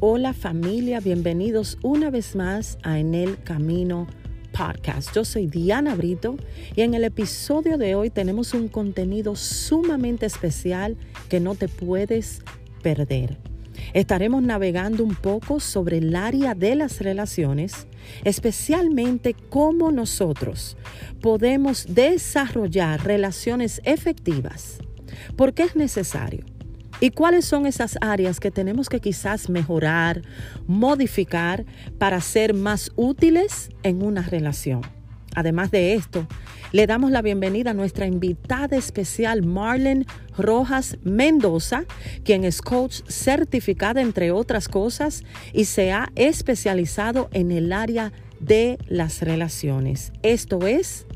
Hola familia, bienvenidos una vez más a En el Camino Podcast. Yo soy Diana Brito y en el episodio de hoy tenemos un contenido sumamente especial que no te puedes perder. Estaremos navegando un poco sobre el área de las relaciones, especialmente cómo nosotros podemos desarrollar relaciones efectivas. ¿Por qué es necesario? ¿Y cuáles son esas áreas que tenemos que quizás mejorar, modificar para ser más útiles en una relación? Además de esto, le damos la bienvenida a nuestra invitada especial Marlene Rojas Mendoza, quien es coach certificada entre otras cosas y se ha especializado en el área de las relaciones. Esto es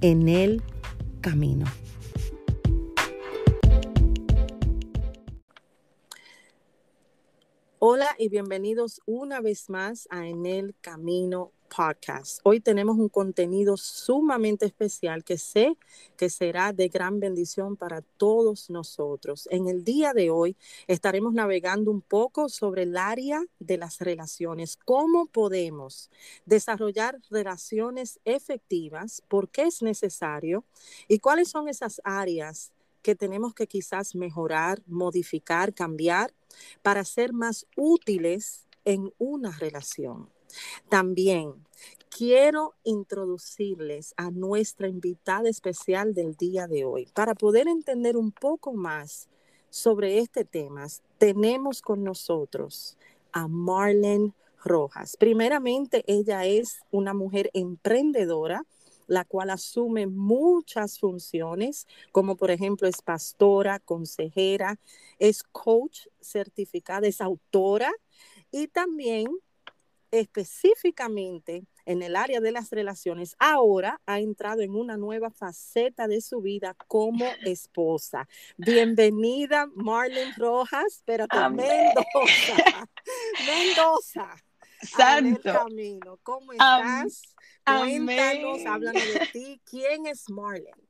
en el camino. Hola y bienvenidos una vez más a En el Camino Podcast. Hoy tenemos un contenido sumamente especial que sé que será de gran bendición para todos nosotros. En el día de hoy estaremos navegando un poco sobre el área de las relaciones, cómo podemos desarrollar relaciones efectivas, por qué es necesario y cuáles son esas áreas que tenemos que quizás mejorar, modificar, cambiar para ser más útiles en una relación. También quiero introducirles a nuestra invitada especial del día de hoy. Para poder entender un poco más sobre este tema, tenemos con nosotros a Marlene Rojas. Primeramente, ella es una mujer emprendedora la cual asume muchas funciones, como por ejemplo es pastora, consejera, es coach certificada, es autora y también específicamente en el área de las relaciones, ahora ha entrado en una nueva faceta de su vida como esposa. Bienvenida, Marlene Rojas, pero Mendoza. Mendoza. Santo. Camino. ¿Cómo estás? Cuéntanos, háblanos de ti. ¿Quién es Marlene?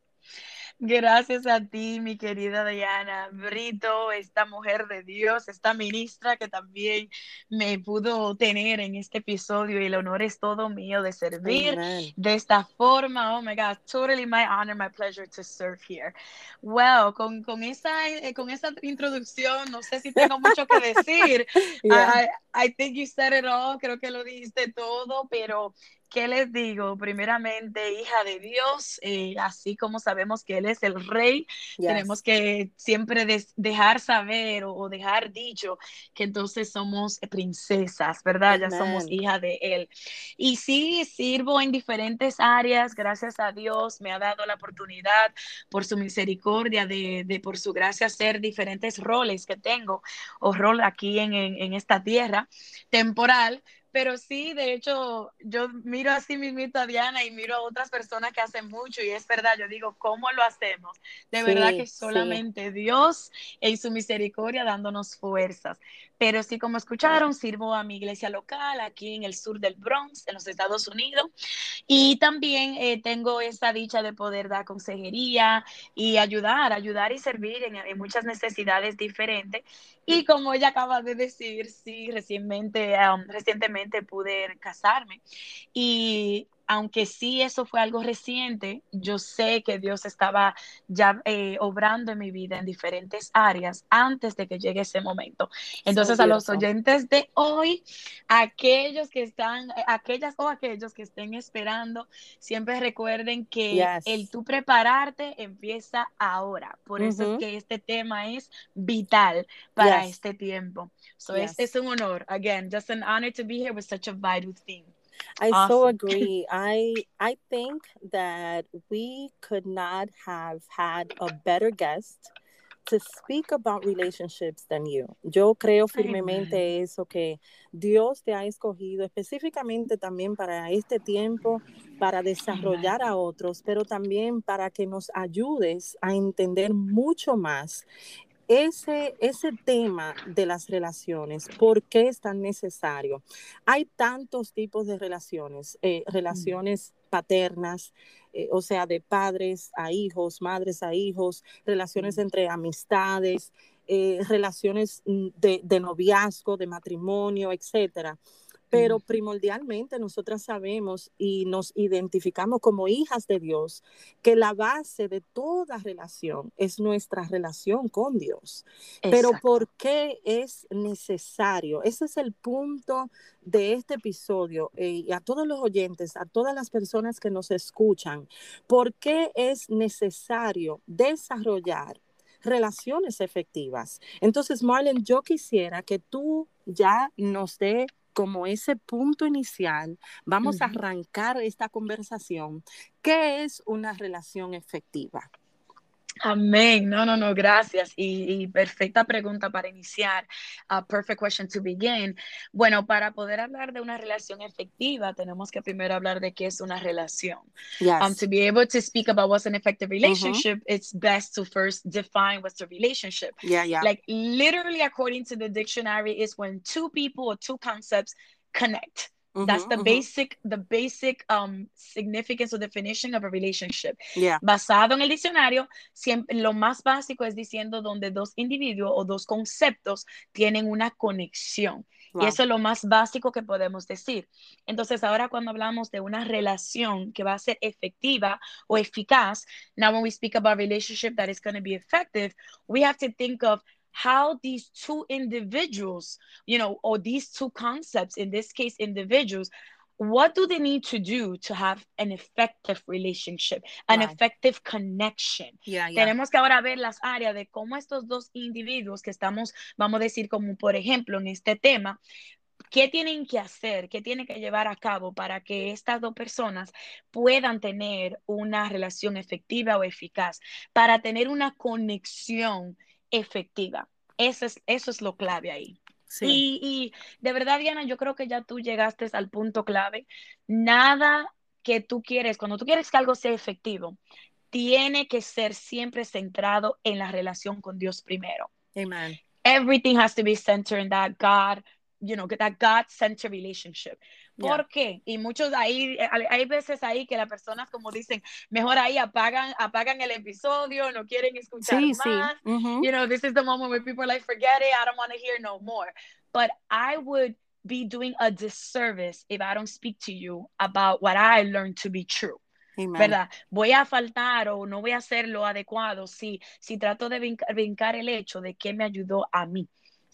Gracias a ti, mi querida Diana Brito, esta mujer de Dios, esta ministra que también me pudo tener en este episodio y el honor es todo mío de servir de esta forma. Oh my God, totally my honor, my pleasure to serve here. Well, con, con, esa, eh, con esa introducción, no sé si tengo mucho que decir. I, I think you said it all, creo que lo dijiste todo, pero ¿Qué les digo? Primeramente, hija de Dios, eh, así como sabemos que Él es el rey, tenemos que siempre dejar saber o, dejar dicho que entonces somos princesas, ¿verdad? Ya somos hija de Él. Y sí, sirvo en diferentes áreas, gracias a Dios, me ha dado la oportunidad por su misericordia, de, por su gracia, hacer diferentes roles que tengo o rol aquí en, en esta tierra temporal pero sí, de hecho, yo miro así mismito a Diana y miro a otras personas que hacen mucho y es verdad, yo digo, ¿cómo lo hacemos? De verdad que solamente Dios en su misericordia dándonos fuerzas. Pero sí, como escucharon, sirvo a mi iglesia local aquí en el sur del Bronx, en los Estados Unidos. Y también eh, tengo esa dicha de poder dar consejería y ayudar, ayudar y servir en, muchas necesidades diferentes. Y como ella acaba de decir, sí, recientemente, um, recientemente pude casarme. Y aunque sí eso fue algo reciente, yo sé que Dios estaba ya eh, obrando en mi vida en diferentes áreas antes de que llegue ese momento. Entonces, a los oyentes de hoy, aquellos que están, aquellas o aquellos que estén esperando, siempre recuerden que el tú prepararte empieza ahora. Por eso es que este tema es vital para este tiempo. So es, es un honor. Again, just an honor to be here with such a vital theme. I awesome. so agree. I I think that we could not have had a better guest to speak about relationships than you. Yo creo firmemente eso que Dios te ha escogido específicamente también para este tiempo, para desarrollar a otros, pero también para que nos ayudes a entender mucho más ese, ese tema de las relaciones, ¿por qué es tan necesario? Hay tantos tipos de relaciones, eh, relaciones paternas, eh, o sea, de padres a hijos, madres a hijos, relaciones entre amistades, eh, relaciones mm, de, de, noviazgo, de matrimonio, etcétera pero primordialmente nosotras sabemos y nos identificamos como hijas de Dios, que la base de toda relación es nuestra relación con Dios. Pero ¿por qué es necesario? Ese es el punto de este episodio eh, y a todos los oyentes, a todas las personas que nos escuchan, ¿por qué es necesario desarrollar relaciones efectivas. Entonces, Marlene, yo quisiera que tú ya nos dé como ese punto inicial, vamos a arrancar esta conversación. ¿Qué es una relación efectiva? Amén. No, no, no, gracias. Y, y, perfecta pregunta para iniciar. A perfect question to begin. Bueno, para poder hablar de una relación efectiva, tenemos que primero hablar de qué es una relación. Yes. Um, to be able to speak about what's an effective relationship, it's best to first define what's a relationship. Yeah, yeah. Like literally, according to the dictionary, is when two people or two concepts connect. That's the basic, the basic um, significance or definition of a relationship. Yeah. Basado en el diccionario, siempre, lo más básico es diciendo donde dos individuos o dos conceptos tienen una conexión. Wow. Y eso es lo más básico que podemos decir. Entonces, ahora cuando hablamos de una relación que va a ser efectiva o eficaz, now when we speak about a relationship that is going to be effective, we have to think of how these two individuals, you know, or these two concepts, in this case, individuals, what do they need to do to have an effective relationship, an effective connection? Yeah, yeah. Tenemos que ahora ver las áreas de cómo estos dos individuos que estamos, vamos a decir, como por ejemplo en este tema, ¿Qué tienen que hacer? ¿Qué tienen que llevar a cabo para que estas dos personas puedan tener una relación efectiva o eficaz? Para tener una conexión efectiva. Eso es, eso es lo clave ahí. Sí. Y, y, de verdad, Diana, yo creo que ya tú llegaste al punto clave. Nada que tú quieres, cuando tú quieres que algo sea efectivo, tiene que ser siempre centrado en la relación con Dios primero. Amen. Everything has to be centered in that God, you know, that God-centered relationship. ¿Por yeah. qué? Y muchos ahí, eh, hay veces ahí que las personas como dicen, mejor ahí apagan, apagan el episodio, no quieren escuchar sí, más. Sí. You know, this is the moment where people are like, forget it, I don't want to hear no more. But I would be doing a disservice if I don't speak to you about what I learned to be true. Amen. ¿Verdad? Voy a faltar o no voy a hacer lo adecuado si, si trato de brincar el hecho de que me ayudó a mí.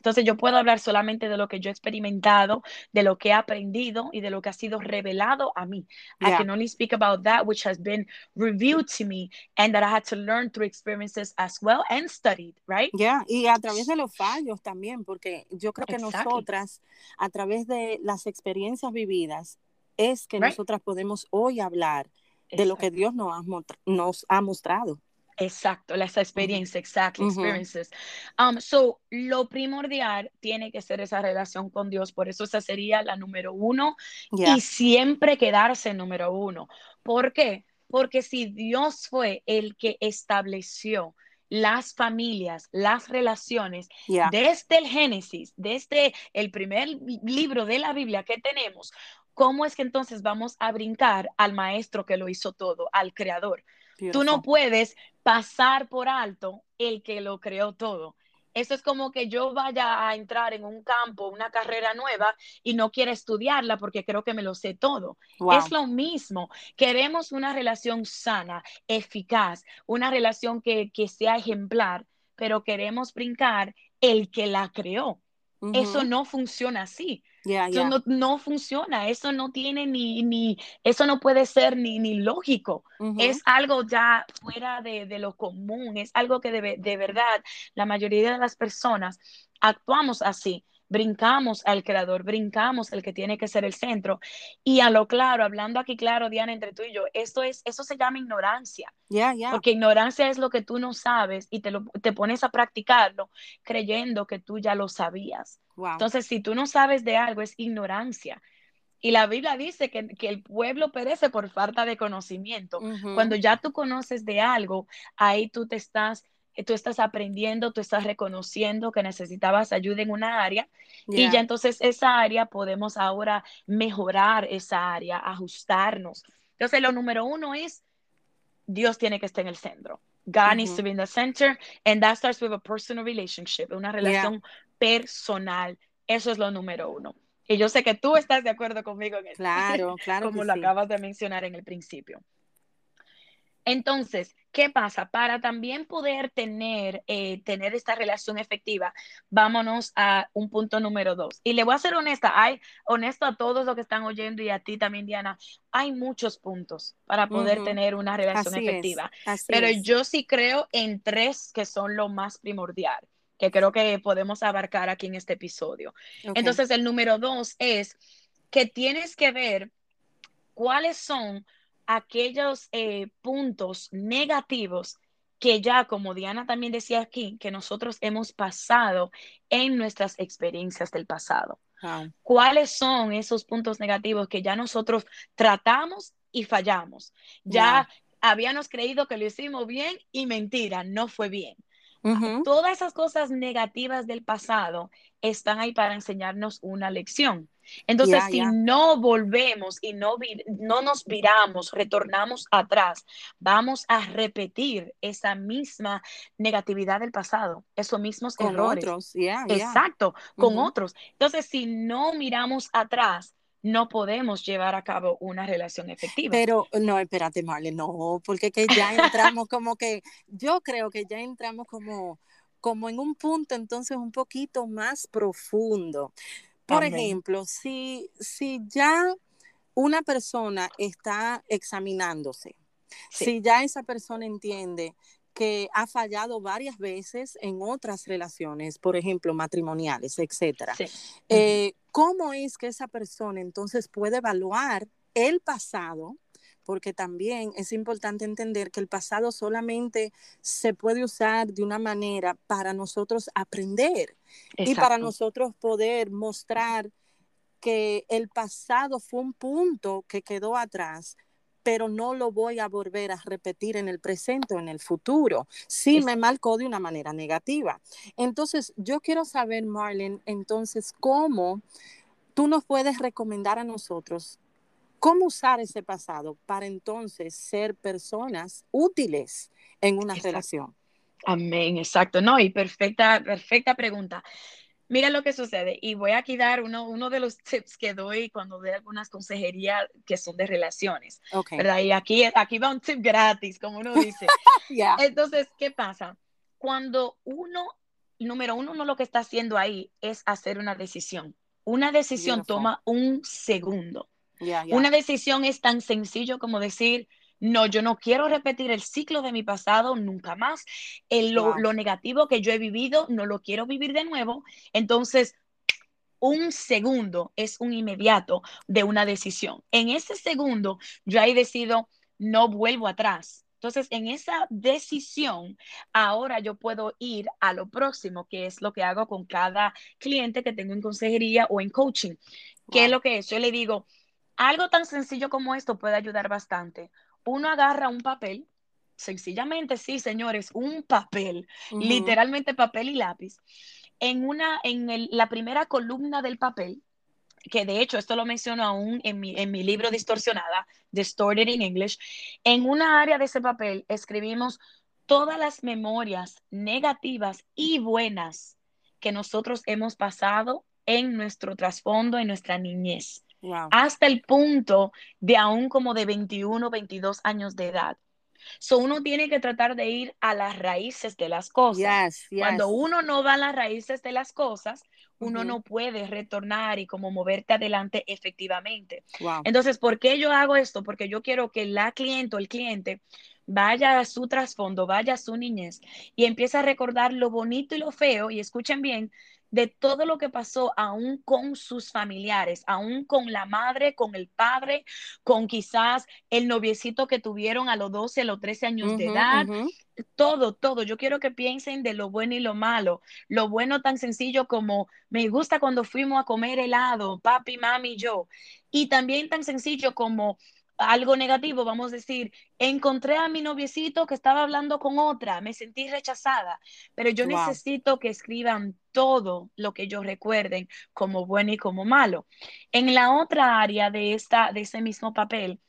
Entonces yo puedo hablar solamente de lo que yo he experimentado, de lo que he aprendido y de lo que ha sido revelado a mí. Yeah. I can only speak about that which has been revealed to me and that I had to learn through experiences as well and studied, right? Yeah, y a través de los fallos también, porque yo creo que exactly. nosotras, a través de las experiencias vividas, es que right. nosotras podemos hoy hablar de exactly. lo que Dios nos ha, nos ha mostrado. Exacto, esa experiencia, exactly, experiences. Um, so, lo primordial tiene que ser esa relación con Dios, por eso esa sería la número uno yeah. y siempre quedarse número uno. ¿Por qué? Porque si Dios fue el que estableció las familias, las relaciones, yeah. desde el Génesis, desde el primer libro de la Biblia que tenemos, ¿cómo es que entonces vamos a brincar al maestro que lo hizo todo, al creador? Beautiful. Tú no puedes pasar por alto el que lo creó todo. Eso es como que yo vaya a entrar en un campo, una carrera nueva y no quiera estudiarla porque creo que me lo sé todo. Wow. Es lo mismo. Queremos una relación sana, eficaz, una relación que, que sea ejemplar, pero queremos brincar el que la creó. Uh -huh. Eso no funciona así. Yeah, eso yeah. no, no, funciona, eso no tiene ni, ni, eso no puede ser ni, ni lógico. Uh -huh. Es algo ya fuera de, de, lo común, es algo que de, de verdad la mayoría de las personas actuamos así brincamos al creador, brincamos el que tiene que ser el centro. Y a lo claro, hablando aquí claro, Diana, entre tú y yo, esto es, eso se llama ignorancia. Yeah, yeah. Porque ignorancia es lo que tú no sabes y te, lo, te pones a practicarlo creyendo que tú ya lo sabías. Wow. Entonces, si tú no sabes de algo, es ignorancia. Y la Biblia dice que, que, el pueblo perece por falta de conocimiento. Uh -huh. Cuando ya tú conoces de algo, ahí tú te estás tú estás aprendiendo, tú estás reconociendo que necesitabas ayuda en una área yeah. y ya entonces esa área podemos ahora mejorar esa área, ajustarnos. Entonces lo número uno es, Dios tiene que estar en el centro. God needs to be in the center, and that starts with a personal relationship, una relación personal. Eso es lo número uno. Y yo sé que tú estás de acuerdo conmigo en eso. Claro, claro. Como lo acabas de mencionar en el principio. Entonces, ¿qué pasa? Para también poder tener, eh, tener esta relación efectiva, vámonos a un punto número dos. Y le voy a ser honesta, hay, honesto a todos los que están oyendo y a ti también, Diana, hay muchos puntos para poder tener una relación efectiva. pero yo sí creo en tres que son lo más primordial que creo que podemos abarcar aquí en este episodio. Entonces, el número dos es que tienes que ver cuáles son aquellos eh, puntos negativos que ya, como Diana también decía aquí, que nosotros hemos pasado en nuestras experiencias del pasado. ¿Cuáles son esos puntos negativos que ya nosotros tratamos y fallamos? Ya habíamos creído que lo hicimos bien y mentira, no fue bien. Todas esas cosas negativas del pasado están ahí para enseñarnos una lección. Entonces, si no volvemos y no, no nos viramos, retornamos atrás, vamos a repetir esa misma negatividad del pasado, esos mismos con errores. Otros. Exacto, con otros. Entonces, si no miramos atrás, no podemos llevar a cabo una relación efectiva. Pero no, espérate, Marle, no, porque que ya entramos como que, yo creo que ya entramos como, como en un punto entonces un poquito más profundo. Por ejemplo, si, si ya una persona está examinándose, si ya esa persona entiende que ha fallado varias veces en otras relaciones, por ejemplo, matrimoniales, etcétera. Eh, ¿Cómo es que esa persona entonces puede evaluar el pasado? Porque también es importante entender que el pasado solamente se puede usar de una manera para nosotros aprender y para nosotros poder mostrar que el pasado fue un punto que quedó atrás, pero no lo voy a volver a repetir en el presente o en el futuro. Sí me marcó de una manera negativa. Entonces, yo quiero saber, Marlene, entonces, ¿cómo tú nos puedes recomendar a nosotros cómo usar ese pasado para entonces ser personas útiles en una relación? Amén, exacto. No, y perfecta, perfecta pregunta. Mira lo que sucede, y voy aquí a dar uno, uno de los tips que doy cuando doy algunas consejerías que son de relaciones, ¿verdad? Y aquí, aquí va un tip gratis, como uno dice. Entonces, ¿qué pasa? Cuando uno, número uno, uno lo que está haciendo ahí es hacer una decisión. Una decisión toma un segundo. Una decisión es tan sencillo como decir, no, yo no quiero repetir el ciclo de mi pasado nunca más. lo, lo negativo que yo he vivido, no lo quiero vivir de nuevo. Entonces, un segundo es un inmediato de una decisión. En ese segundo, yo ahí decido, no vuelvo atrás. Entonces, en esa decisión, ahora yo puedo ir a lo próximo, que es lo que hago con cada cliente que tengo en consejería o en coaching. ¿Qué es lo que es? Yo le digo, algo tan sencillo como esto puede ayudar bastante uno agarra un papel, sencillamente, sí, señores, un papel, literalmente papel y lápiz, en, una, en la primera columna del papel, que de hecho esto lo menciono aún en mi, en mi libro Distorsionada, Distorted in English, en una área de ese papel escribimos todas las memorias negativas y buenas que nosotros hemos pasado en nuestro trasfondo, en nuestra niñez hasta el punto de aún como de 21, 22 años de edad. So uno tiene que tratar de ir a las raíces de las cosas. Cuando uno no va a las raíces de las cosas, uno no puede retornar y como moverte adelante efectivamente. Entonces, ¿por qué yo hago esto? Porque yo quiero que la cliente o el cliente vaya a su trasfondo, vaya a su niñez y empiece a recordar lo bonito y lo feo, y escuchen bien, de todo lo que pasó aún con sus familiares, aún con la madre, con el padre, con quizás el noviecito que tuvieron a los 12, a los 13 años de edad. Todo, todo. Yo quiero que piensen de lo bueno y lo malo. Lo bueno tan sencillo como me gusta cuando fuimos a comer helado, papi, mami, y yo. Y también tan sencillo como algo negativo, vamos a decir, encontré a mi noviecito que estaba hablando con otra, me sentí rechazada, pero yo necesito que escriban todo lo que ellos recuerden como bueno y como malo. En la otra área de, esta, de ese mismo papel,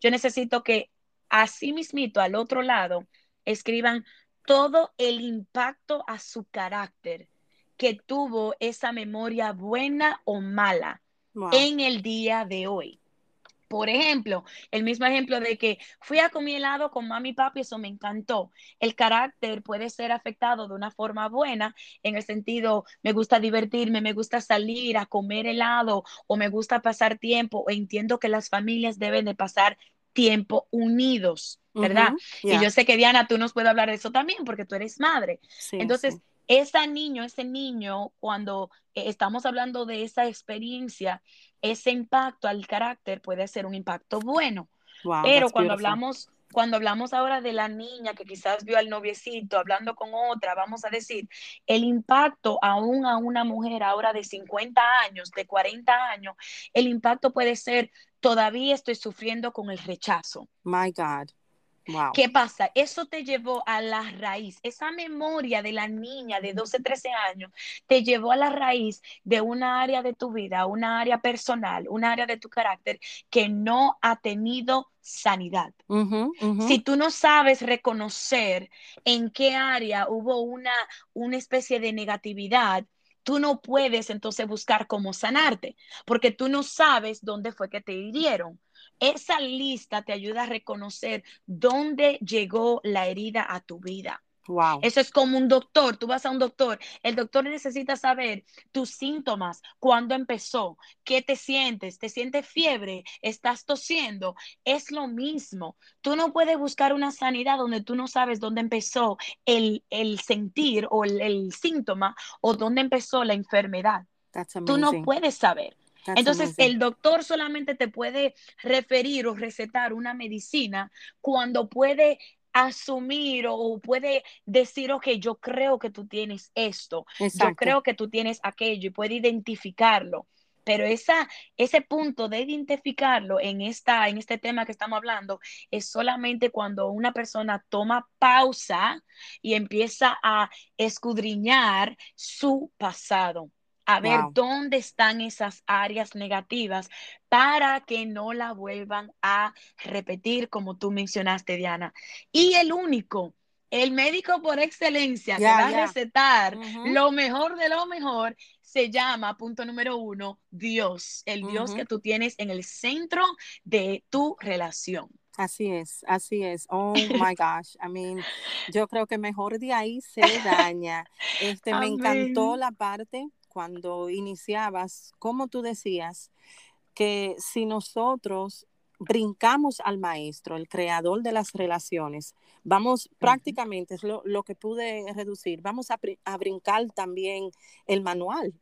yo necesito que así mismito al otro lado escriban todo el impacto a su carácter que tuvo esa memoria buena o mala en el día de hoy. Por ejemplo, el mismo ejemplo de que fui a comer helado con mami y papi, eso me encantó. El carácter puede ser afectado de una forma buena, en el sentido, me gusta divertirme, me gusta salir a comer helado o me gusta pasar tiempo entiendo que las familias deben de pasar tiempo unidos, ¿verdad? Y yo sé que Diana, tú nos puedes hablar de eso también porque tú eres madre. Entonces, ese niño, ese niño, cuando eh, estamos hablando de esa experiencia, ese impacto al carácter puede ser un impacto bueno. Pero cuando hablamos, cuando hablamos ahora de la niña que quizás vio al noviecito hablando con otra, vamos a decir, el impacto aún a una mujer ahora de 50 años, de 40 años, el impacto puede ser, todavía estoy sufriendo con el rechazo. My God. ¿Qué pasa? Eso te llevó a la raíz, esa memoria de la niña de 12, 13 años, te llevó a la raíz de una área de tu vida, una área personal, un área de tu carácter que no ha tenido sanidad. Si tú no sabes reconocer en qué área hubo una, una especie de negatividad, tú no puedes entonces buscar cómo sanarte, porque tú no sabes dónde fue que te hirieron. Esa lista te ayuda a reconocer dónde llegó la herida a tu vida. Wow. Eso es como un doctor. Tú vas a un doctor. El doctor necesita saber tus síntomas, cuándo empezó, qué te sientes, te sientes fiebre, estás tosiendo. Es lo mismo. Tú no puedes buscar una sanidad donde tú no sabes dónde empezó el, sentir o el, el, síntoma o dónde empezó la enfermedad. Tú no puedes saber. Entonces, el doctor solamente te puede referir o recetar una medicina cuando puede asumir o puede decir, ok, yo creo que tú tienes esto, yo creo que tú tienes aquello y puede identificarlo. Pero esa, ese punto de identificarlo en, esta, en este tema que estamos hablando es solamente cuando una persona toma pausa y empieza a escudriñar su pasado a ver dónde están esas áreas negativas para que no la vuelvan a repetir, como tú mencionaste, Diana. Y el único, el médico por excelencia que va a recetar lo mejor de lo mejor, se llama, punto número uno, Dios, el Dios que tú tienes en el centro de tu relación. Así es, así es. Oh my gosh. I mean, yo creo que mejor de ahí se daña. Este, me encantó la parte cuando iniciabas, como tú decías, que si nosotros brincamos al maestro, el creador de las relaciones, vamos prácticamente, es lo, que pude reducir, vamos a, a, brincar también el manual.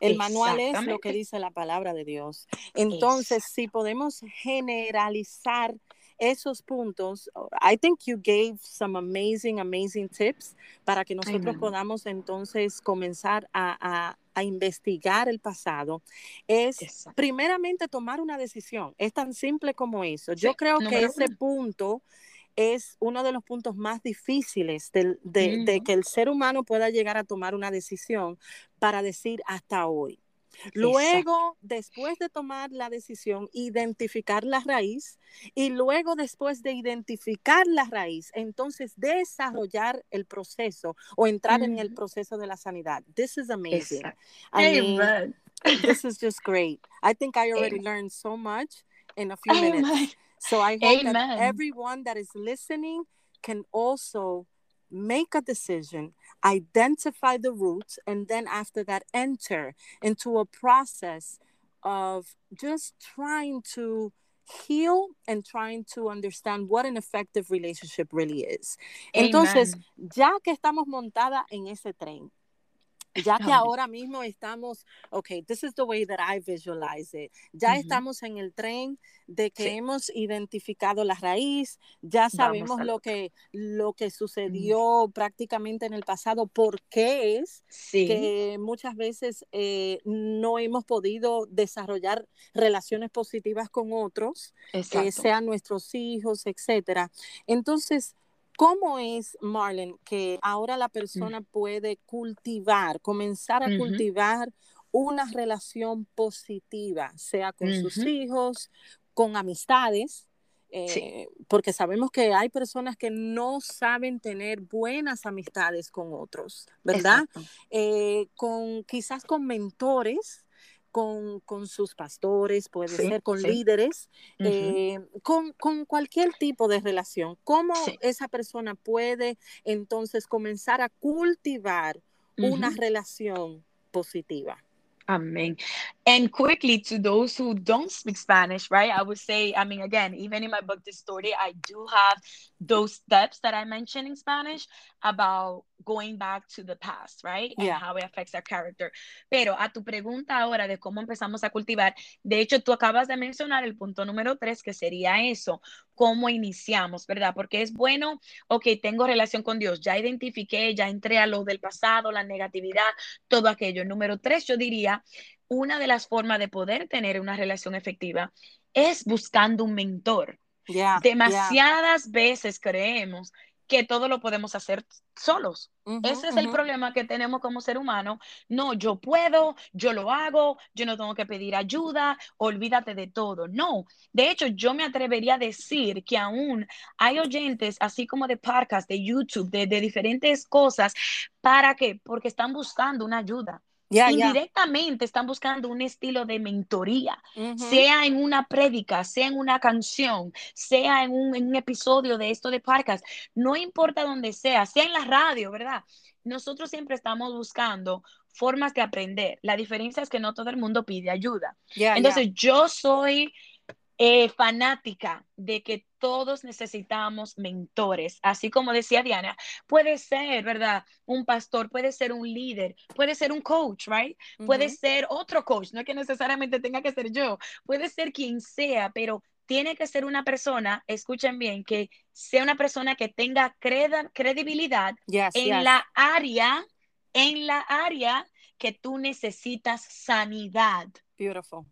El manual es lo que dice la palabra de Dios. Entonces, si podemos generalizar esos puntos, I think you gave some amazing, amazing tips para que nosotros podamos entonces comenzar a, investigar el pasado. Es primeramente tomar una decisión. Es tan simple como eso. Yo creo que ese punto es uno de los puntos más difíciles de, de, que el ser humano pueda llegar a tomar una decisión para decir hasta hoy. Luego, después de tomar la decisión, identificar la raíz y luego después de identificar la raíz, entonces desarrollar el proceso o entrar en el proceso de la sanidad. This is amazing. I mean, this is just great. I think I already learned so much in a few minutes. So I hope that everyone that is listening can also make a decision identify the roots, and then after that, enter into a process of just trying to heal and trying to understand what an effective relationship really is. Entonces, ya que estamos montada en ese tren, ya que ahora mismo estamos, ok, this is the way that I visualize it. Ya estamos en el tren de que hemos identificado la raíz, ya sabemos lo que, lo que sucedió prácticamente en el pasado, por qué es que muchas veces eh, no hemos podido desarrollar relaciones positivas con otros, eh, sean nuestros hijos, etcétera. Entonces, ¿Cómo es, Marlene, que ahora la mm. persona puede cultivar, comenzar a cultivar una relación positiva, sea con sus hijos, con amistades, Eh, porque sabemos que hay personas que no saben tener buenas amistades con otros, ¿verdad? Eh, con quizás con mentores, con, con, sus pastores, puede ser con líderes, eh, con, con, cualquier tipo de relación. ¿Cómo esa persona puede entonces comenzar a cultivar una relación positiva? Amen. And quickly to those who don't speak Spanish, right? I would say, I mean, again, even in my book, The Story, I do have those steps that I mentioned in Spanish about going back to the past, right? And yeah. how it affects our character. Pero a tu pregunta ahora de cómo empezamos a cultivar, de hecho, tú acabas de mencionar el punto número tres, que sería eso, cómo iniciamos, ¿verdad? Porque es bueno, ok, tengo relación con Dios, ya identifiqué, ya entré a lo del pasado, la negatividad, todo aquello. Número tres, yo diría, una de las formas de poder tener una relación efectiva es buscando un mentor. Demasiadas veces creemos que todo lo podemos hacer solos. Ese es el problema que tenemos como ser humano. No, yo puedo, yo lo hago, yo no tengo que pedir ayuda, olvídate de todo. No, de hecho, yo me atrevería a decir que aún hay oyentes, así como de podcast, de YouTube, de, de diferentes cosas, ¿para qué? Porque están buscando una ayuda. Indirectamente están buscando un estilo de mentoría, sea en una prédica, sea en una canción, sea en un, episodio de esto de podcast, no importa dónde sea, sea en la radio, ¿verdad? Nosotros siempre estamos buscando formas de aprender. La diferencia es que no todo el mundo pide ayuda. Entonces, yo soy eh, fanática de que todos necesitamos mentores, así como decía Diana, puede ser, ¿verdad? Un pastor, puede ser un líder, puede ser un coach, right? Puede ser otro coach, no es que necesariamente tenga que ser yo, puede ser quien sea, pero tiene que ser una persona, escuchen bien, que sea una persona que tenga credibilidad en la área, en la área que tú necesitas sanidad. Beautiful.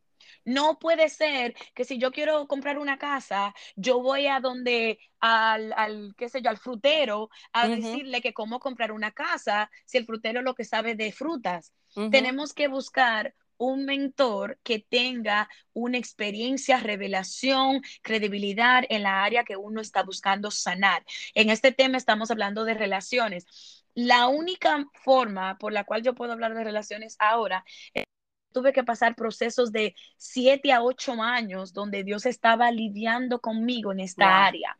No puede ser que si yo quiero comprar una casa, yo voy a donde al, al qué sé yo, al frutero a decirle que cómo comprar una casa si el frutero lo que sabe de frutas. Tenemos que buscar un mentor que tenga una experiencia, revelación, credibilidad en la área que uno está buscando sanar. En este tema estamos hablando de relaciones. La única forma por la cual yo puedo hablar de relaciones ahora es tuve que pasar procesos de siete a ocho años donde Dios estaba lidiando conmigo en esta área.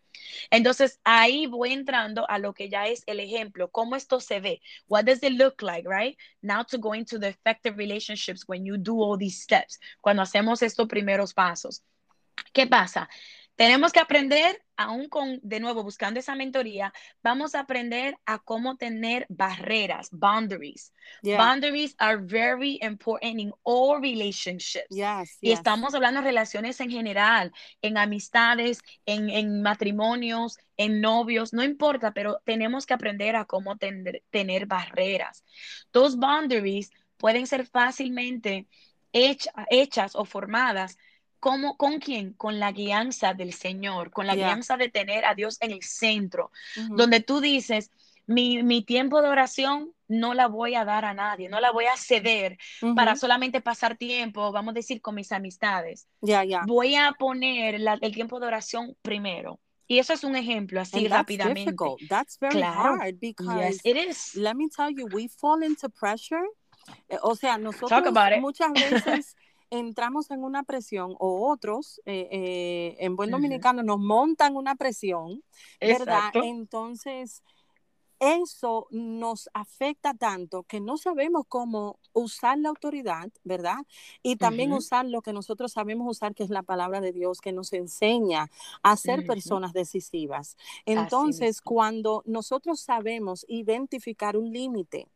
Entonces ahí voy entrando a lo que ya es el ejemplo, cómo esto se ve. What does it look like, right? Now to go into the effective relationships when you do all these steps, cuando hacemos estos primeros pasos. ¿Qué pasa? Tenemos que aprender, aún con, de nuevo, buscando esa mentoría, vamos a aprender a cómo tener barreras, boundaries. Boundaries are very important in all relationships. Y estamos hablando de relaciones en general, en amistades, en, en matrimonios, en novios, no importa, pero tenemos que aprender a cómo tener barreras. Those boundaries pueden ser fácilmente hechas o formadas ¿Cómo, ¿Con quién? Con la guianza del Señor, con la guianza de tener a Dios en el centro, donde tú dices, mi, mi, tiempo de oración no la voy a dar a nadie, no la voy a ceder para solamente pasar tiempo, vamos a decir, con mis amistades. Ya, ya. Voy a poner el tiempo de oración primero. Y eso es un ejemplo así rápidamente. That's very hard because it is. Let me tell you, we fall into pressure. Eh, o sea, nosotros muchas veces entramos en una presión o otros eh, eh, en buen dominicano nos montan una presión, ¿verdad? Entonces, eso nos afecta tanto que no sabemos cómo usar la autoridad, ¿verdad? Y también usar lo que nosotros sabemos usar, que es la palabra de Dios, que nos enseña a ser personas decisivas. Entonces, cuando nosotros sabemos identificar un límite,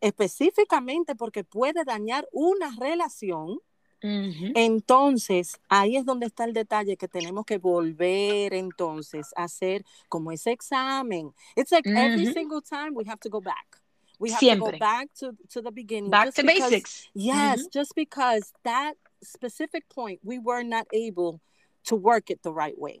específicamente porque puede dañar una relación, entonces, ahí es donde está el detalle que tenemos que volver entonces a hacer como ese examen. It's like every single time we have to go back. We have to go back to, to the beginning. Back to basics. Yes, just because that specific point we were not able to work it the right way.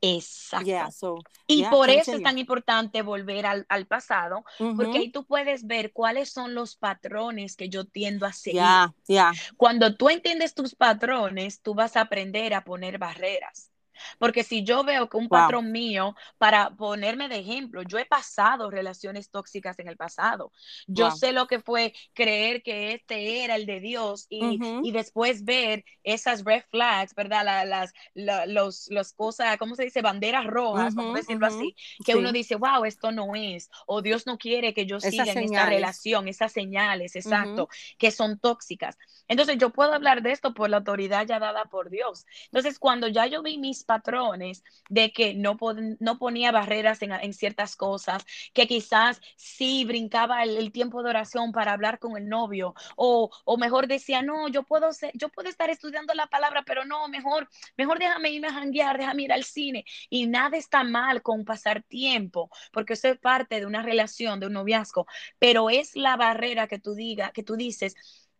Exacto. y por eso es tan importante volver al, pasado, porque ahí tú puedes ver cuáles son los patrones que yo tiendo a seguir. Yeah, Cuando tú entiendes tus patrones, tú vas a aprender a poner barreras. Porque si yo veo que un patrón mío, para ponerme de ejemplo, yo he pasado relaciones tóxicas en el pasado. Yo sé lo que fue creer que este era el de Dios y, y después ver esas red flags, ¿verdad? las, los, los cosas, ¿cómo se dice? Banderas rojas, vamos a decirlo así, que uno dice, wow, esto no es, o Dios no quiere que yo siga en esta relación, esas señales, exacto, que son tóxicas. Entonces yo puedo hablar de esto por la autoridad ya dada por Dios. Entonces cuando ya yo vi mis patrones de que no, ponía barreras en, ciertas cosas, que quizás sí brincaba el, tiempo de oración para hablar con el novio, o, mejor decía, no, yo puedo, ser, yo puedo estar estudiando la palabra, pero no, mejor, mejor déjame irme a janguear, déjame ir al cine. Y nada está mal con pasar tiempo, porque eso es parte de una relación, de un noviazgo, pero es la barrera que tú digas, que tú dices,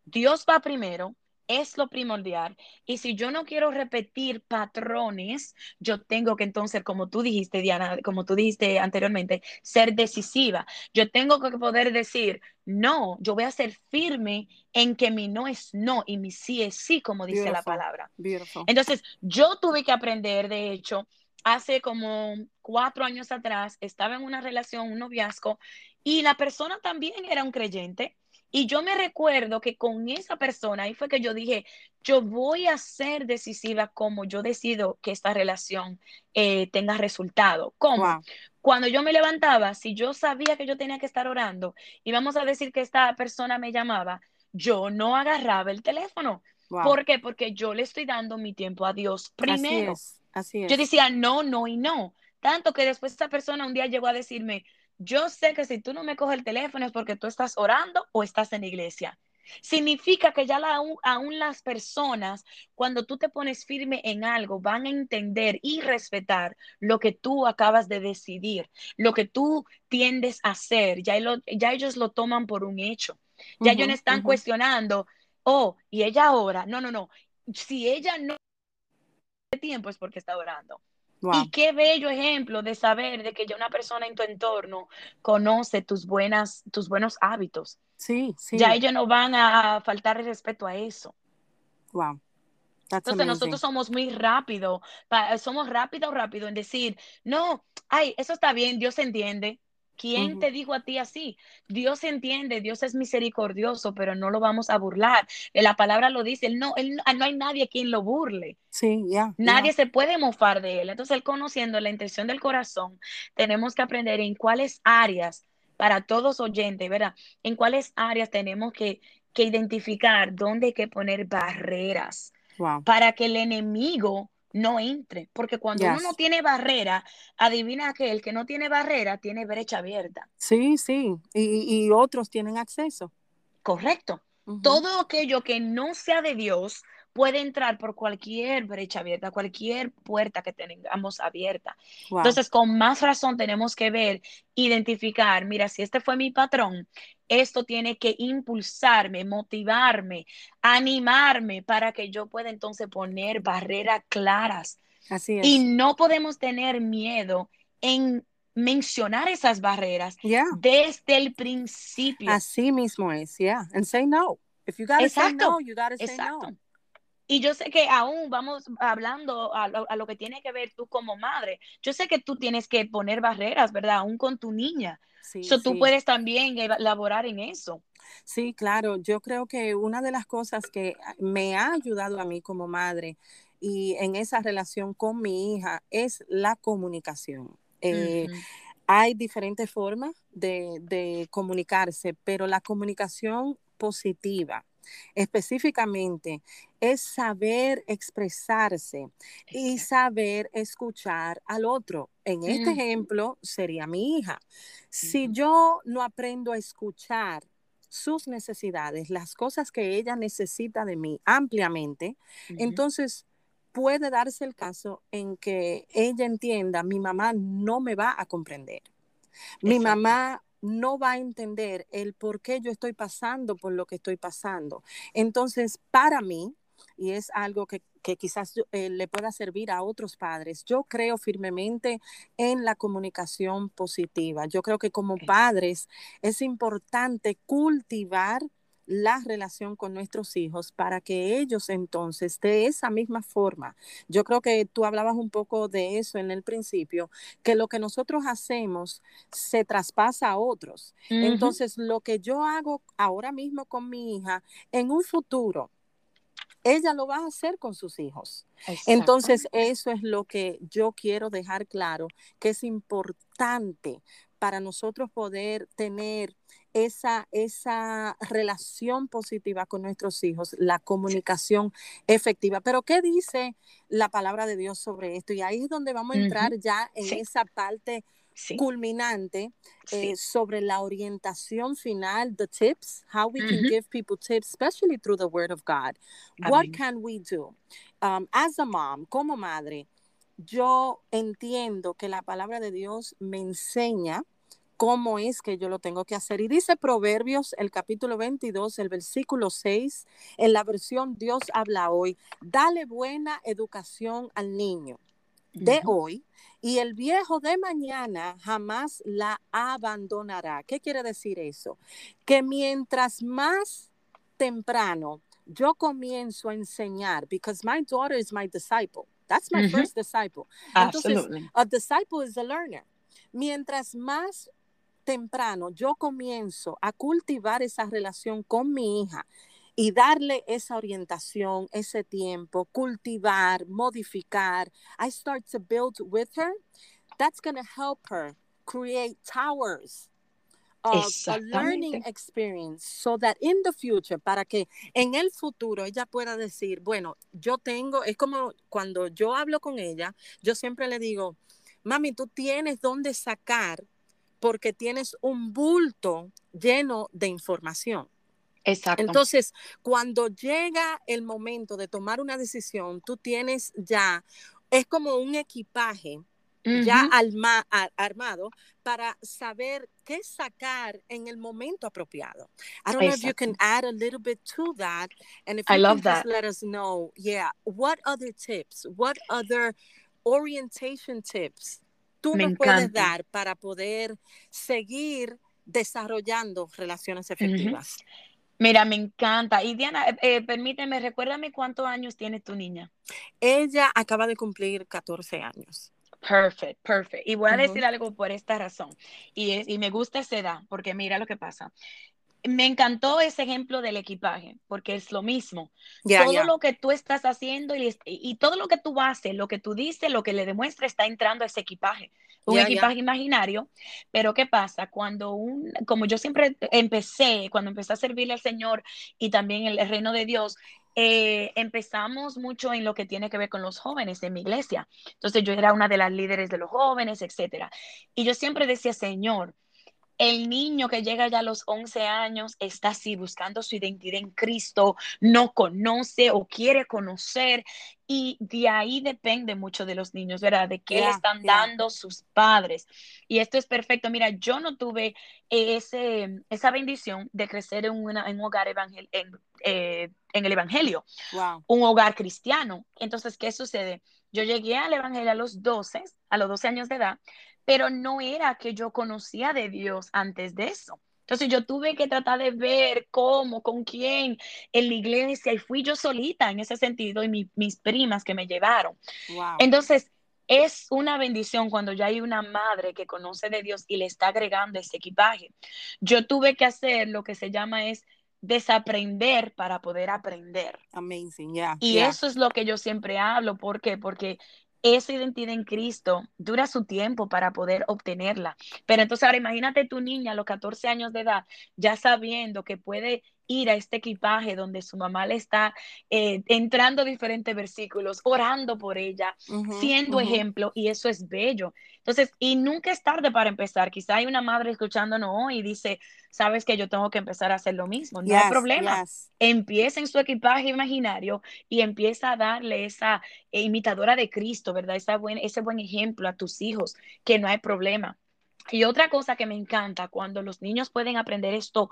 Dios va primero, es lo primordial. Y si yo no quiero repetir patrones, yo tengo que entonces, como tú dijiste, Diana, como tú dijiste anteriormente, ser decisiva. Yo tengo que poder decir, no, yo voy a ser firme en que mi no es no y mi sí es sí, como dice la palabra. Entonces, yo tuve que aprender, de hecho, hace como cuatro años atrás, estaba en una relación, un noviazgo, y la persona también era un creyente y yo me recuerdo que con esa persona, ahí fue que yo dije, yo voy a ser decisiva como yo decido que esta relación eh, tenga resultado. ¿Cómo? Cuando yo me levantaba, si yo sabía que yo tenía que estar orando y vamos a decir que esta persona me llamaba, yo no agarraba el teléfono. ¿Por qué? Porque yo le estoy dando mi tiempo a Dios primero. Así es, así es. Yo decía no, no y no. Tanto que después esta persona un día llegó a decirme, yo sé que si tú no me coges el teléfono es porque tú estás orando o estás en la iglesia. Significa que ya la, aún, las personas, cuando tú te pones firme en algo, van a entender y respetar lo que tú acabas de decidir, lo que tú tiendes a hacer. Ya, ya ellos lo toman por un hecho. Ya ellos no están cuestionando, oh, y ella ora. No, no, no. Si ella no tiempo es porque está orando. Y qué bello ejemplo de saber de que ya una persona en tu entorno conoce tus buenas, tus buenos hábitos. Sí, sí. Ya ellos no van a faltar el respeto a eso. Wow. Entonces nosotros somos muy rápido, somos rápido, rápido en decir, no, ay, eso está bien, Dios entiende. ¿Quién te dijo a ti así? Dios entiende, Dios es misericordioso, pero no lo vamos a burlar. Eh, la palabra lo dice, él no, él, no hay nadie quien lo burle. Sí, ya. nadie se puede mofar de él. Entonces, él conociendo la intención del corazón, tenemos que aprender en cuáles áreas, para todos oyentes, ¿verdad? En cuáles áreas tenemos que, que identificar dónde hay que poner barreras para que el enemigo no entre, porque cuando uno no tiene barrera, adivina que el que no tiene barrera tiene brecha abierta. Sí, sí, y, otros tienen acceso. Correcto. Todo aquello que no sea de Dios puede entrar por cualquier brecha abierta, cualquier puerta que tengamos abierta. Entonces, con más razón tenemos que ver, identificar, mira, si este fue mi patrón, esto tiene que impulsarme, motivarme, animarme para que yo pueda entonces poner barreras claras. Así es. Y no podemos tener miedo en mencionar esas barreras desde el principio. Así mismo es, yeah. And say no. If you gotta say no, you gotta say no. Y yo sé que aún vamos hablando a lo, que tiene que ver tú como madre. Yo sé que tú tienes que poner barreras, ¿verdad? Aún con tu niña. Sí, tú puedes también elaborar en eso. Sí, claro. Yo creo que una de las cosas que me ha ayudado a mí como madre y en esa relación con mi hija es la comunicación. Eh, hay diferentes formas de, de comunicarse, pero la comunicación positiva específicamente es saber expresarse y saber escuchar al otro. En este ejemplo sería mi hija. Si yo no aprendo a escuchar sus necesidades, las cosas que ella necesita de mí ampliamente, entonces puede darse el caso en que ella entienda, mi mamá no me va a comprender. Mi mamá no va a entender el por qué yo estoy pasando por lo que estoy pasando. Entonces, para mí, y es algo que, quizás eh, le pueda servir a otros padres, yo creo firmemente en la comunicación positiva. Yo creo que como padres es importante cultivar la relación con nuestros hijos para que ellos entonces de esa misma forma, yo creo que tú hablabas un poco de eso en el principio, que lo que nosotros hacemos se traspasa a otros. Entonces, lo que yo hago ahora mismo con mi hija, en un futuro, ella lo va a hacer con sus hijos. Entonces, eso es lo que yo quiero dejar claro, que es importante para nosotros poder tener esa, esa relación positiva con nuestros hijos, la comunicación efectiva. Pero ¿qué dice la palabra de Dios sobre esto? Y ahí es donde vamos a entrar ya en esa parte culminante eh, sobre la orientación final, the tips, how we can give people tips, especially through the word of God. What can we do? Um, as a mom, como madre, yo entiendo que la palabra de Dios me enseña cómo es que yo lo tengo que hacer. Y dice Proverbios, el capítulo 22, el versículo 6, en la versión Dios habla hoy, dale buena educación al niño de hoy y el viejo de mañana jamás la abandonará. ¿Qué quiere decir eso? Que mientras más temprano yo comienzo a enseñar, because my daughter is my disciple. That's my first disciple. Entonces, a disciple is a learner. Mientras más temprano yo comienzo a cultivar esa relación con mi hija y darle esa orientación, ese tiempo, cultivar, modificar, I start to build with her, that's going to help her create towers a learning experience so that in the future, para que en el futuro ella pueda decir, bueno, yo tengo, es como cuando yo hablo con ella, yo siempre le digo, mami, tú tienes dónde sacar porque tienes un bulto lleno de información. Exacto. Entonces, cuando llega el momento de tomar una decisión, tú tienes ya, es como un equipaje ya armado para saber qué sacar en el momento apropiado. I don't know if you can add a little bit to that. And if you I love can that. just let us know, yeah, what other tips, what other orientation tips tú Me nos puedes dar para poder seguir desarrollando relaciones efectivas? Mira, me encanta. Y Diana, eh, eh, permíteme, recuérdame cuántos años tiene tu niña. Ella acaba de cumplir 14 años. Perfect, perfect. Y voy a decir algo por esta razón. Y, es, y me gusta esa edad, porque mira lo que pasa me encantó ese ejemplo del equipaje, porque es lo mismo. todo lo que tú estás haciendo y, todo lo que tú haces, lo que tú dices, lo que le demuestra, está entrando a ese equipaje. Un equipaje imaginario, pero ¿qué pasa? Cuando un, como yo siempre empecé, cuando empecé a servirle al Señor y también el reino de Dios, eh, empezamos mucho en lo que tiene que ver con los jóvenes en mi iglesia. Entonces yo era una de las líderes de los jóvenes, etcétera. Y yo siempre decía, Señor, el niño que llega ya a los 11 años está así buscando su identidad en Cristo, no conoce o quiere conocer y de ahí depende mucho de los niños, ¿verdad? De qué le están dando sus padres. Y esto es perfecto. Mira, yo no tuve ese, esa bendición de crecer en, una, en un hogar evangel en, eh, en, el Evangelio, un hogar cristiano. Entonces, ¿qué sucede? Yo llegué al Evangelio a los 12, a los 12 años de edad, pero no era que yo conocía de Dios antes de eso. Entonces yo tuve que tratar de ver cómo, con quién en la iglesia y fui yo solita en ese sentido y mis primas que me llevaron. Entonces es una bendición cuando ya hay una madre que conoce de Dios y le está agregando ese equipaje. Yo tuve que hacer lo que se llama es desaprender para poder aprender. Amazing, yeah. Y eso es lo que yo siempre hablo. ¿Por qué? Porque esa identidad en Cristo dura su tiempo para poder obtenerla. Pero entonces ahora imagínate tu niña a los 14 años de edad, ya sabiendo que puede ir a este equipaje donde su mamá le está eh, entrando diferentes versículos, orando por ella, siendo ejemplo, y eso es bello. Entonces, y nunca es tarde para empezar. Quizá hay una madre escuchándonos hoy y dice, sabes que yo tengo que empezar a hacer lo mismo. No hay problema. Empieza en su equipaje imaginario y empieza a darle esa eh, imitadora de Cristo, ¿verdad? Esa buen, ese buen ejemplo a tus hijos, que no hay problema. Y otra cosa que me encanta cuando los niños pueden aprender esto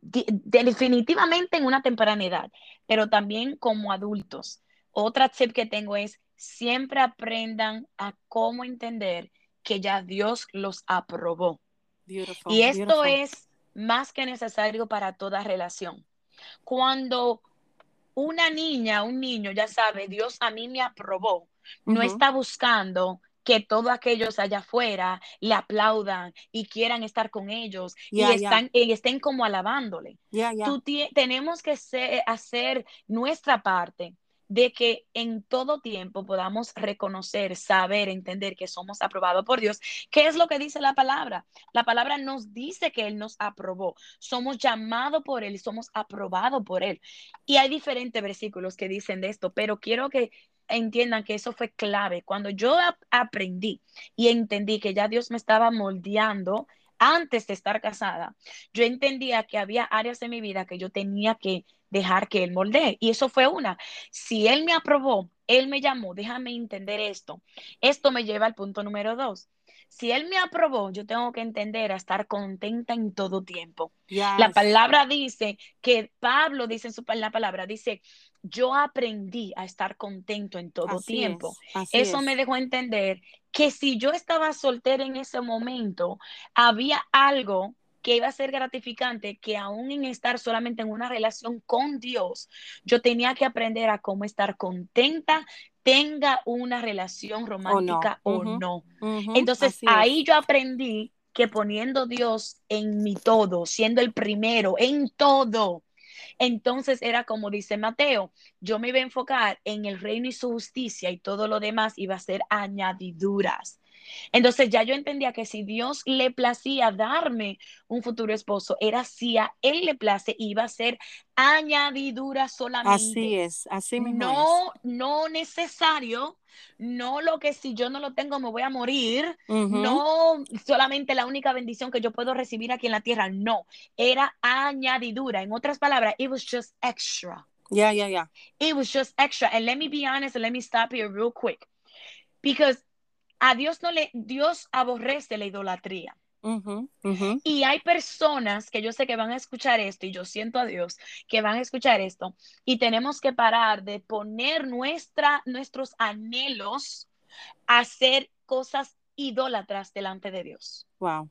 definitivamente en una temprana edad, pero también como adultos. Otra tip que tengo es siempre aprendan a cómo entender que ya Dios los aprobó. y esto es más que necesario para toda relación. Cuando una niña, un niño, ya sabe, Dios a mí me aprobó, no está buscando que todos aquellos allá afuera le aplaudan y quieran estar con ellos y, están, y estén como alabándole. tenemos que hacer nuestra parte de que en todo tiempo podamos reconocer, saber, entender que somos aprobados por Dios. ¿Qué es lo que dice la palabra? La palabra nos dice que Él nos aprobó. Somos llamados por Él y somos aprobados por Él. Y hay diferentes versículos que dicen de esto, pero quiero que entiendan que eso fue clave. Cuando yo aprendí y entendí que ya Dios me estaba moldeando antes de estar casada, yo entendía que había áreas de mi vida que yo tenía que dejar que Él moldee. Y eso fue una. Si Él me aprobó, Él me llamó, déjame entender esto. Esto me lleva al punto número dos. Si Él me aprobó, yo tengo que entender a estar contenta en todo tiempo. La palabra dice que Pablo dice en su, la palabra, dice, yo aprendí a estar contento en todo tiempo. Eso me dejó entender que si yo estaba soltera en ese momento, había algo que iba a ser gratificante, que aún en estar solamente en una relación con Dios, yo tenía que aprender a cómo estar contenta, tenga una relación romántica o no. Entonces ahí yo aprendí que poniendo Dios en mi todo, siendo el primero en todo, entonces era como dice Mateo, yo me iba a enfocar en el reino y su justicia y todo lo demás iba a ser añadiduras. Entonces ya yo entendía que si Dios le placía darme un futuro esposo, era si a él le place, iba a ser añadidura solamente. Así es, así mismo. No, no necesario, no lo que si yo no lo tengo me voy a morir, no solamente la única bendición que yo puedo recibir aquí en la tierra, no, era añadidura. En otras palabras, it was just extra. Yeah, yeah, yeah. It was just extra. And let me be honest, and let me stop here real quick. Because a Dios no le, Dios aborrece la idolatría. Y hay personas que yo sé que van a escuchar esto y yo siento a Dios que van a escuchar esto y tenemos que parar de poner nuestra, nuestros anhelos a hacer cosas idólatras delante de Dios. Wow.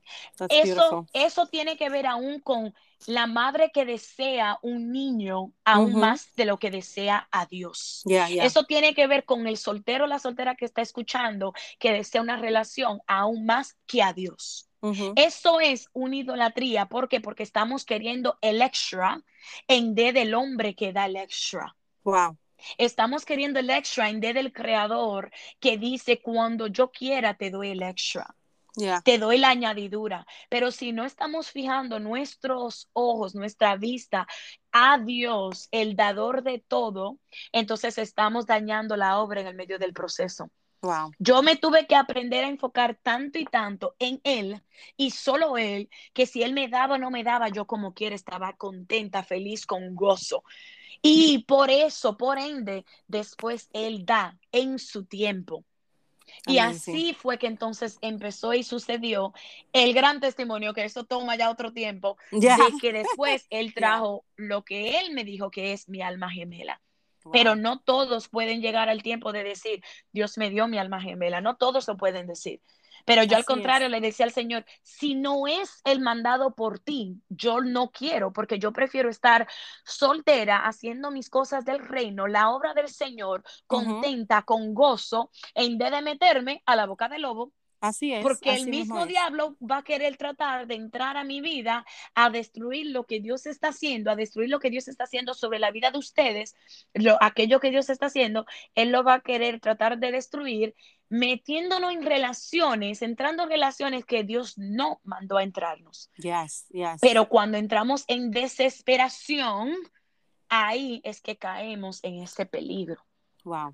eso, eso tiene que ver aún con la madre que desea un niño aún más de lo que desea a Dios. Eso tiene que ver con el soltero o la soltera que está escuchando que desea una relación aún más que a Dios. Eso es una idolatría. ¿Por qué? Porque estamos queriendo el extra en vez del hombre que da el extra. Wow. Estamos queriendo el extra en vez del creador que dice cuando yo quiera te doy el extra. Te doy la añadidura. Pero si no estamos fijando nuestros ojos, nuestra vista a Dios, el dador de todo, entonces estamos dañando la obra en el medio del proceso. Wow. Yo me tuve que aprender a enfocar tanto y tanto en Él y solo Él, que si Él me daba o no me daba, yo como quiera estaba contenta, feliz, con gozo. Y por eso, por ende, después Él da en su tiempo. Y así fue que entonces empezó y sucedió el gran testimonio, que eso toma ya otro tiempo, de que después él trajo lo que él me dijo que es mi alma gemela. Pero no todos pueden llegar al tiempo de decir, Dios me dio mi alma gemela, no todos lo pueden decir. Pero yo al contrario le decía al Señor, si no es el mandado por ti, yo no quiero, porque yo prefiero estar soltera haciendo mis cosas del reino, la obra del Señor, contenta, con gozo, en vez de meterme a la boca del lobo Así es. Porque el mismo diablo va a querer tratar de entrar a mi vida a destruir lo que Dios está haciendo, a destruir lo que Dios está haciendo sobre la vida de ustedes, lo, aquello que Dios está haciendo, Él lo va a querer tratar de destruir, metiéndonos en relaciones, entrando en relaciones que Dios no mandó a entrarnos. Yes, yes. Pero cuando entramos en desesperación, ahí es que caemos en ese peligro. Wow.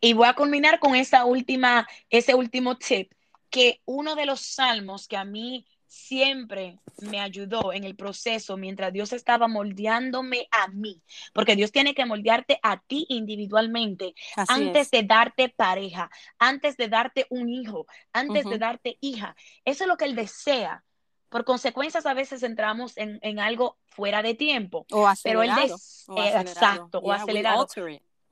Y voy a culminar con esa última, ese último tip, que uno de los salmos que a mí siempre me ayudó en el proceso mientras Dios estaba moldeándome a mí, porque Dios tiene que moldearte a ti individualmente antes de darte pareja, antes de darte un hijo, antes de darte hija. Eso es lo que Él desea. Por consecuencias, a veces entramos en, algo fuera de tiempo. O acelerado. Pero él exacto, o acelerado.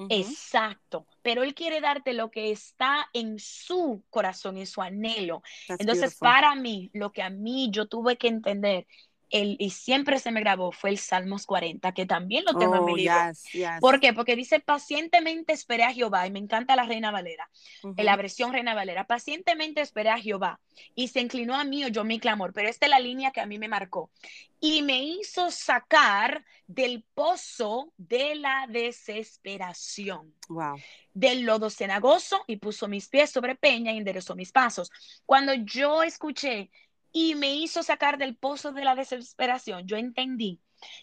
Exacto, pero Él quiere darte lo que está en su corazón, en su anhelo. Entonces, para mí, lo que a mí yo tuve que entender el, y siempre se me grabó fue el Salmos 40, que también lo tengo en mi Oh, libro. yes, yes. ¿Por qué? Porque dice, pacientemente esperé a Jehová, y me encanta la Reina Valera, en la versión Reina Valera, pacientemente esperé a Jehová, y se inclinó a mí, oyó mi clamor, pero esta es la línea que a mí me marcó, y me hizo sacar del pozo de la desesperación Wow. del lodo cenagoso y puso mis pies sobre peña y enderezó mis pasos. Cuando yo escuché y me hizo sacar del pozo de la desesperación, yo entendí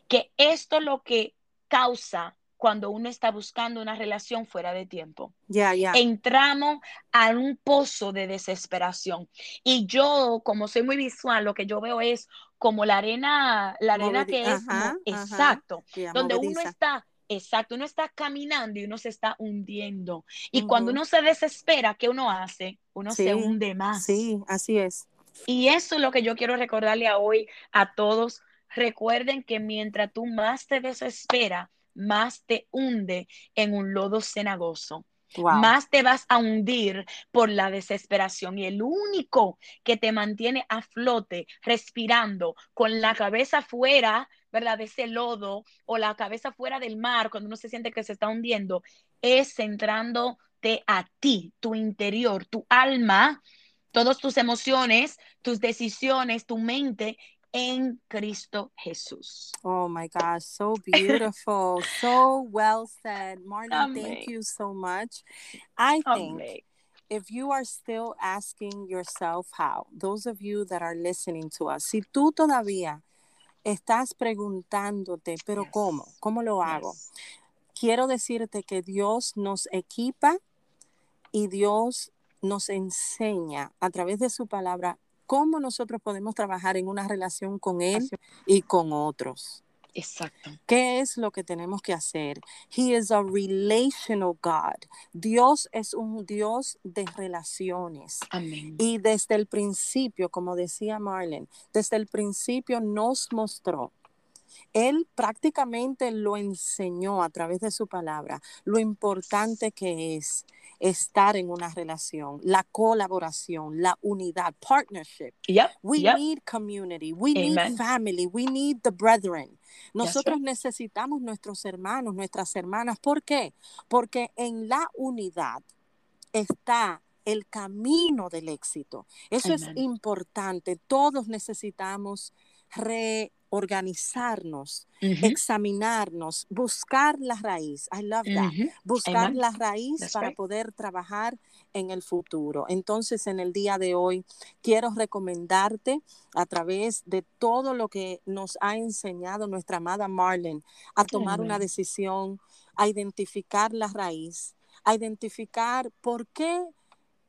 que esto es lo que causa cuando uno está buscando una relación fuera de tiempo. Yeah, yeah. Entramos a un pozo de desesperación. Y yo, como soy muy visual, lo que yo veo es como la arena, la arena Movedi- que es ajá. exacto, Yeah, donde uno está, exacto, uno está caminando y uno se está hundiendo. Y cuando uno se desespera, ¿qué uno hace? Uno Sí, se hunde más. Sí, así es. Y eso es lo que yo quiero recordarle a hoy a todos. Recuerden que mientras tú más te desesperas, más te hunde en un lodo cenagoso. Wow. Más te vas a hundir por la desesperación. Y el único que te mantiene a flote, respirando, con la cabeza fuera, ¿verdad? De ese lodo o la cabeza fuera del mar, cuando uno se siente que se está hundiendo, es centrándote a ti, tu interior, tu alma, todas tus emociones, tus decisiones, tu mente en Cristo Jesús. Oh my gosh, so beautiful. so well said. Marlon, thank you so much. I think Amén. if you are still asking yourself how, those of you that are listening to us, si tú todavía estás preguntándote, pero Yes. ¿cómo? ¿Cómo lo hago? Yes. Quiero decirte que Dios nos equipa y Dios nos enseña a través de su palabra cómo nosotros podemos trabajar en una relación con Él y con otros. Exacto. ¿Qué es lo que tenemos que hacer? He is a relational God. Dios es un Dios de relaciones. Amén. Y desde el principio, como decía Marlene, desde el principio nos mostró. Él prácticamente lo enseñó a través de su palabra, lo importante que es estar en una relación, la colaboración, la unidad, partnership. Yep. We yep. need community. We Amen. need family. We need the brethren. Nosotros right. necesitamos nuestros hermanos, nuestras hermanas. ¿Por qué? Porque en la unidad está el camino del éxito. Eso es importante. Todos necesitamos reorganizarnos, Ujú, examinarnos, buscar la raíz. I love that buscar Amen. la raíz That's para right. poder trabajar en el futuro. Entonces, en el día de hoy, quiero recomendarte a través de todo lo que nos ha enseñado nuestra amada Marlene a tomar una decisión, a identificar la raíz, a identificar por qué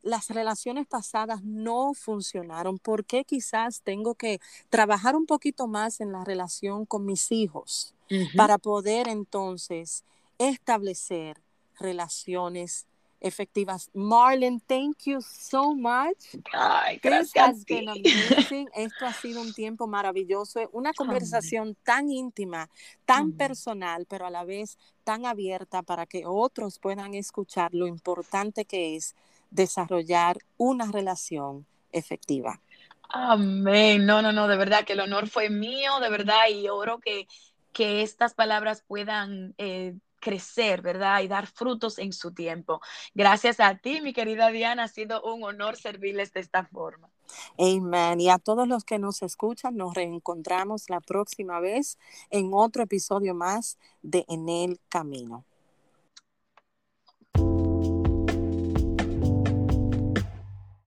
las relaciones pasadas no funcionaron, por qué quizás tengo que trabajar un poquito más en la relación con mis hijos para poder entonces establecer relaciones efectivas. Marlon, thank you so much. Ay, gracias. Esto ha sido un tiempo maravilloso, una conversación tan íntima, tan personal, pero a la vez tan abierta para que otros puedan escuchar lo importante que es desarrollar una relación efectiva. Amén. No, no, no, de verdad que el honor fue mío, de verdad, y oro que, que estas palabras puedan eh, crecer, ¿verdad? Y dar frutos en su tiempo. Gracias a ti, mi querida Diana, ha sido un honor servirles de esta forma. Amen. Y a todos los que nos escuchan, nos reencontramos la próxima vez en otro episodio más de En el Camino.